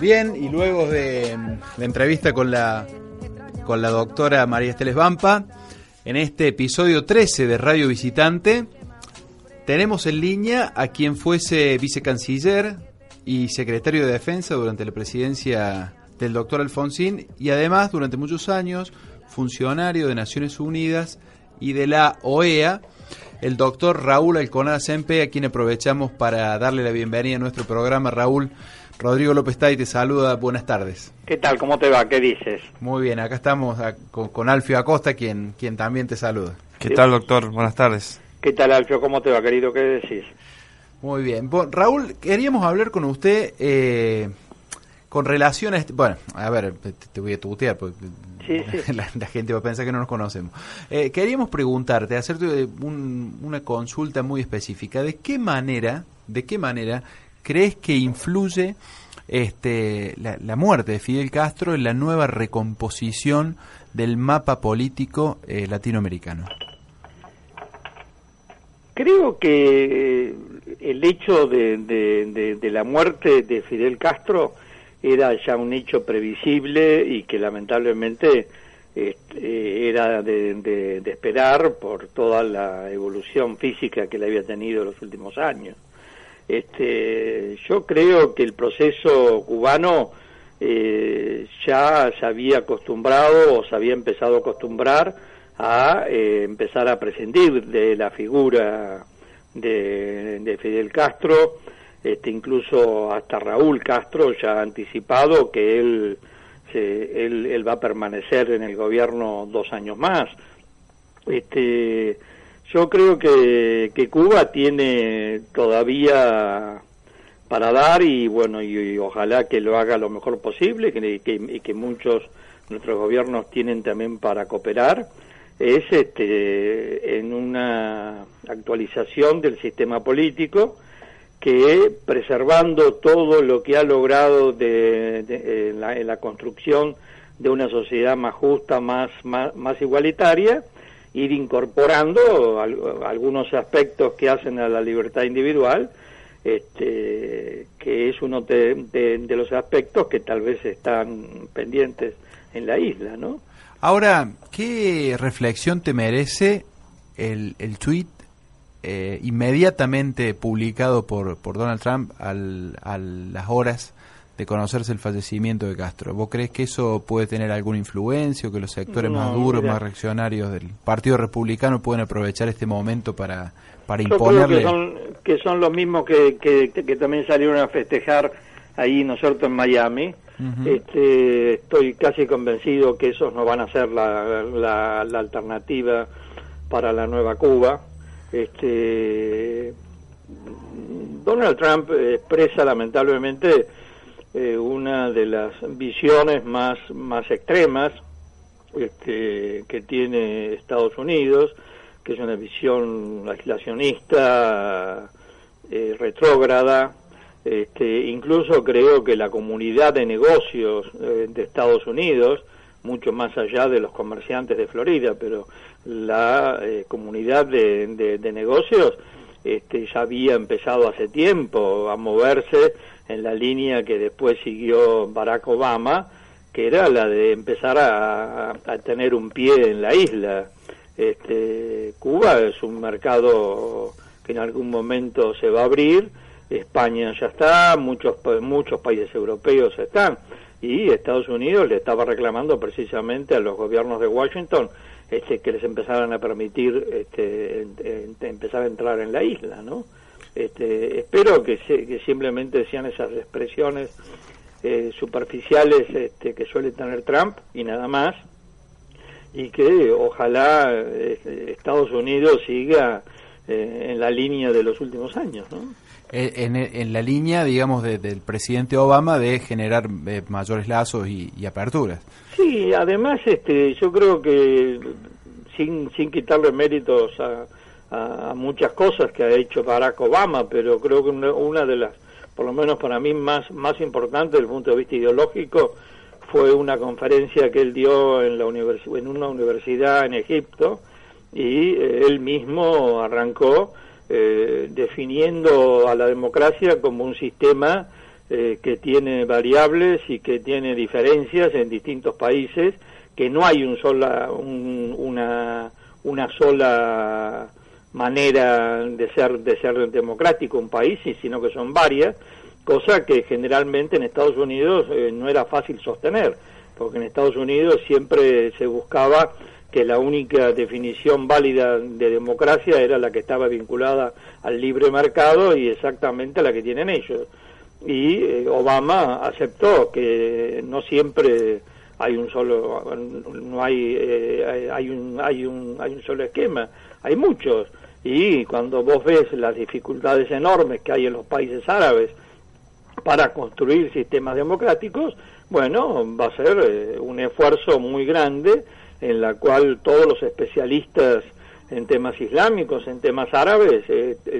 Bien, y luego de la entrevista con la, con la doctora María Esteles Vampa, en este episodio 13 de Radio Visitante, tenemos en línea a quien fuese vicecanciller y secretario de Defensa durante la presidencia del doctor Alfonsín y además durante muchos años funcionario de Naciones Unidas y de la OEA, el doctor Raúl Alconada Sempe, a quien aprovechamos para darle la bienvenida a nuestro programa. Raúl, Rodrigo López Tay te saluda, buenas tardes. ¿Qué tal? ¿Cómo te va? ¿Qué dices? Muy bien, acá estamos con, Alfio Acosta, quien, quien también te saluda. ¿Qué tal, doctor? Buenas tardes. ¿Qué tal, Alfio? ¿Cómo te va, querido? ¿Qué decís? Muy bien. Raúl, queríamos hablar con usted eh, con relación a este... Bueno, a ver, te, voy a tutear porque La, gente va a pensar que no nos conocemos. Eh, queríamos preguntarte, hacerte una consulta muy específica. ¿De qué manera, de qué manera crees que influye este, la, muerte de Fidel Castro en la nueva recomposición del mapa político eh, latinoamericano? Creo que eh, el hecho de, la muerte de Fidel Castro era ya un hecho previsible y que lamentablemente este, era de, esperar por toda la evolución física que le había tenido en los últimos años. Este, yo creo que el proceso cubano eh, ya se había acostumbrado o se había empezado a acostumbrar a eh, empezar a prescindir de la figura de, de Fidel Castro, este, incluso hasta Raúl Castro ya ha anticipado que él, él, va a permanecer en el gobierno dos años más. Este, yo creo que, que Cuba tiene todavía para dar y bueno, y, ojalá que lo haga lo mejor posible que, y que muchos nuestros gobiernos tienen también para cooperar es este, en una actualización del sistema político que preservando todo lo que ha logrado de, en, la, construcción de una sociedad más justa, más, más, igualitaria, ir incorporando algunos aspectos que hacen a la libertad individual, este, que es uno de, los aspectos que tal vez están pendientes en la isla, ¿no? Ahora, ¿qué reflexión te merece el, el tuit eh, inmediatamente publicado por, por Donald Trump al, a las horas de conocerse el fallecimiento de Castro. ¿Vos crees que eso puede tener alguna influencia o que los sectores más duros, más reaccionarios del Partido Republicano pueden aprovechar este momento para, para imponerle? que son, que son los mismos que, que, también salieron a festejar ahí, ¿no es cierto?, en Miami. este, estoy casi convencido que esos no van a ser la, la, la alternativa para la nueva Cuba este, Donald Trump expresa lamentablemente eh, una de las visiones más, más extremas este, que tiene Estados Unidos, que es una visión aislacionista, eh, retrógrada. Este, incluso creo que la comunidad de negocios eh, de Estados Unidos, mucho más allá de los comerciantes de Florida, pero la eh, comunidad de, de, negocios este, ya había empezado hace tiempo a moverse en la línea que después siguió Barack Obama, que era la de empezar a, tener un pie en la isla. Este, Cuba es un mercado que en algún momento se va a abrir, España ya está, muchos, muchos países europeos están y Estados Unidos le estaba reclamando precisamente a los gobiernos de Washington este, que les empezaran a permitir este, empezar a entrar en la isla, ¿no? Este, espero que, que simplemente sean esas expresiones eh, superficiales este, que suele tener Trump y nada más, y que ojalá este, Estados Unidos siga eh, en la línea de los últimos años, ¿no? Eh, en, la línea, digamos, del presidente Obama de generar eh, mayores lazos y, aperturas. Sí, además, este, yo creo que sin, sin quitarle méritos a, muchas cosas que ha hecho Barack Obama, pero creo que una, de las, por lo menos para mí, más, más importantes desde el punto de vista ideológico, fue una conferencia que él dio en, la en una universidad en Egipto y eh, él mismo arrancó eh, definiendo a la democracia como un sistema eh, que tiene variables y que tiene diferencias en distintos países, que no hay un sola, una, una sola manera de ser, de ser democrático un país, sino que son varias, cosa que generalmente en Estados Unidos eh, no era fácil sostener, porque en Estados Unidos siempre se buscaba que la única definición válida de democracia era la que estaba vinculada al libre mercado y exactamente la que tienen ellos. Y eh, Obama aceptó que no siempre hay un solo no hay eh, hay un hay un hay un solo esquema. Hay muchos. Y cuando vos ves las dificultades enormes que hay en los países árabes para construir sistemas democráticos bueno va a ser eh, un esfuerzo muy grande en la cual todos los especialistas en temas islámicos en temas árabes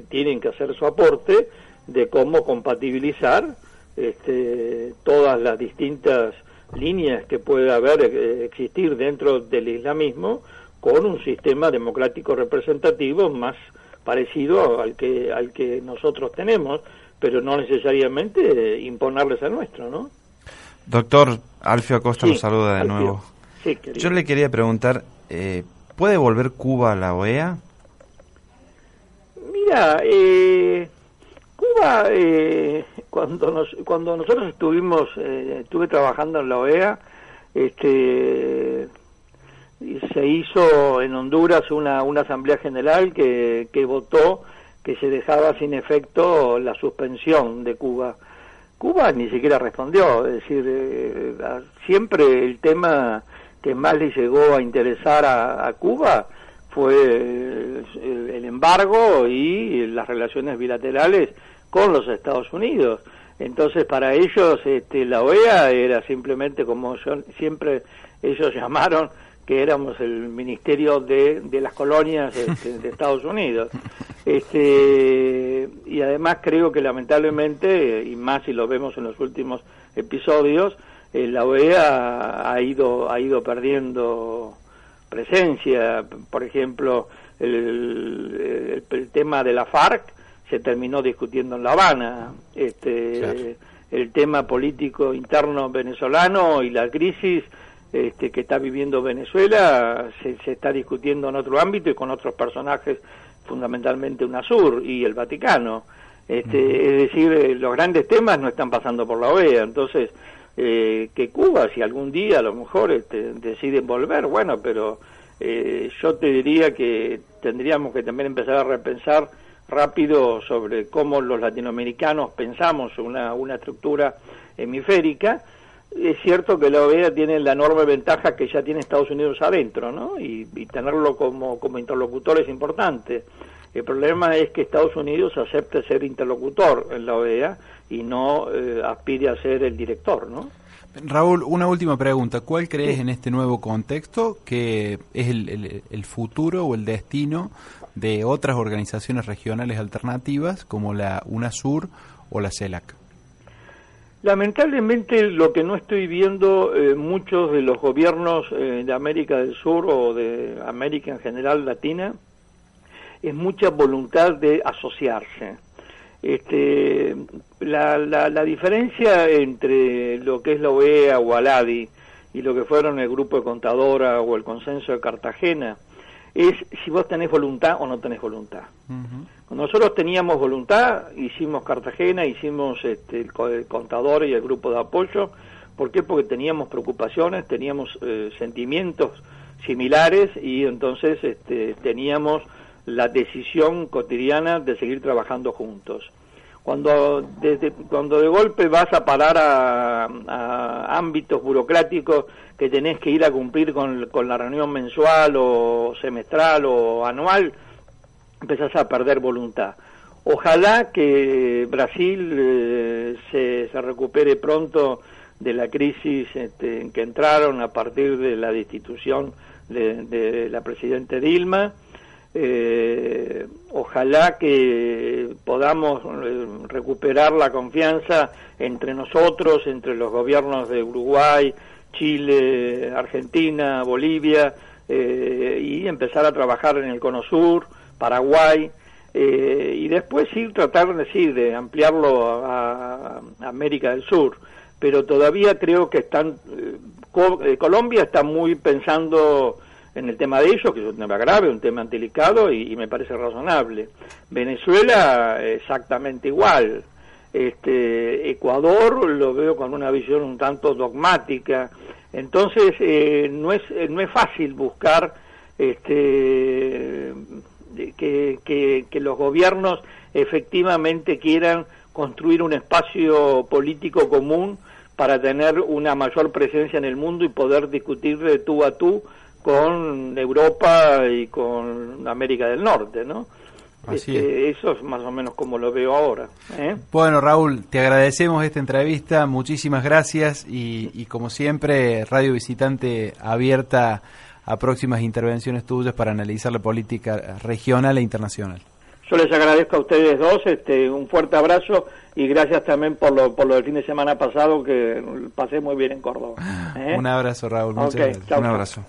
tienen que hacer su aporte de cómo compatibilizar este, todas las distintas líneas que puede haber eh, existir dentro del islamismo con un sistema democrático representativo más parecido al que al que nosotros tenemos, pero no necesariamente eh, imponerles el nuestro, ¿no? Doctor Alfio Acosta nos saluda de nuevo. Yo le quería preguntar, eh, ¿puede volver Cuba a la OEA? Mira, eh, Cuba, eh, cuando, nos, cuando nosotros estuvimos, eh, estuve trabajando en la OEA, este, se hizo en Honduras una, una asamblea general que, que votó que se dejaba sin efecto la suspensión de Cuba. Cuba ni siquiera respondió, es decir, eh, siempre el tema que más le llegó a interesar a Cuba fue el, embargo y las relaciones bilaterales con los Estados Unidos. Entonces, para ellos, este, la OEA era simplemente como siempre ellos llamaron, que éramos el ministerio de, de las colonias este, de Estados Unidos. Este, y además creo que lamentablemente, y más si lo vemos en los últimos episodios, eh, la OEA ha ido, ha ido perdiendo presencia, por ejemplo, el, tema de la FARC se terminó discutiendo en La Habana, este, el tema político interno venezolano y la crisis este, que está viviendo Venezuela se, se, está discutiendo en otro ámbito y con otros personajes, fundamentalmente UNASUR y el Vaticano. Este, Es decir, eh, los grandes temas no están pasando por la OEA, entonces eh, que Cuba, si algún día a lo mejor este, deciden volver, bueno, pero eh, yo te diría que tendríamos que también empezar a repensar rápido sobre cómo los latinoamericanos pensamos una, una estructura hemisférica. Es cierto que la OEA tiene la enorme ventaja que ya tiene Estados Unidos adentro, ¿no? Y, tenerlo como, como interlocutor es importante. El problema es que Estados Unidos acepte ser interlocutor en la OEA y no eh, aspire a ser el director, ¿no? Raúl, una última pregunta. ¿Cuál crees en este nuevo contexto que es el, el, futuro o el destino de otras organizaciones regionales alternativas como la UNASUR o la CELAC? Lamentablemente lo que no estoy viendo eh, muchos de los gobiernos eh, de América del Sur o de América en general latina es mucha voluntad de asociarse. Este, la, la, la, diferencia entre lo que es la OEA o ALADI y lo que fueron el grupo de contadora o el consenso de Cartagena es si vos tenés voluntad o no tenés voluntad. Cuando nosotros teníamos voluntad, hicimos Cartagena, hicimos este, el, contador y el grupo de apoyo. ¿Por qué? Porque teníamos preocupaciones, teníamos eh, sentimientos similares y entonces este, teníamos la decisión cotidiana de seguir trabajando juntos. Cuando, desde, cuando de golpe vas a parar a, ámbitos burocráticos que tenés que ir a cumplir con, con, la reunión mensual o semestral o anual, empezás a perder voluntad. Ojalá que Brasil eh, se, se, recupere pronto de la crisis este, en que entraron a partir de la destitución de, de la presidenta Dilma eh, ojalá que podamos eh, recuperar la confianza entre nosotros, entre los gobiernos de Uruguay, Chile, Argentina, Bolivia, eh, y empezar a trabajar en el Cono Sur, Paraguay, y después sí tratar de, sí, de ampliarlo a, América del Sur, pero todavía creo que están, Colombia está muy pensando en el tema de ellos, que es un tema grave, un tema delicado y, me parece razonable. Venezuela exactamente igual. Este, Ecuador lo veo con una visión un tanto dogmática. Entonces eh, no es no es fácil buscar este, que, que, que los gobiernos efectivamente quieran construir un espacio político común para tener una mayor presencia en el mundo y poder discutir de tú a tú con Europa y con América del Norte, ¿no? Este, eso es más o menos como lo veo ahora. ¿eh? Bueno, Raúl, te agradecemos esta entrevista, muchísimas gracias y, como siempre, Radio Visitante abierta a próximas intervenciones tuyas para analizar la política regional e internacional. Yo les agradezco a ustedes dos, este, un fuerte abrazo y gracias también por lo, por lo del fin de semana pasado que pasé muy bien en Córdoba. ¿eh? Un abrazo, Raúl. Muchas gracias. un abrazo.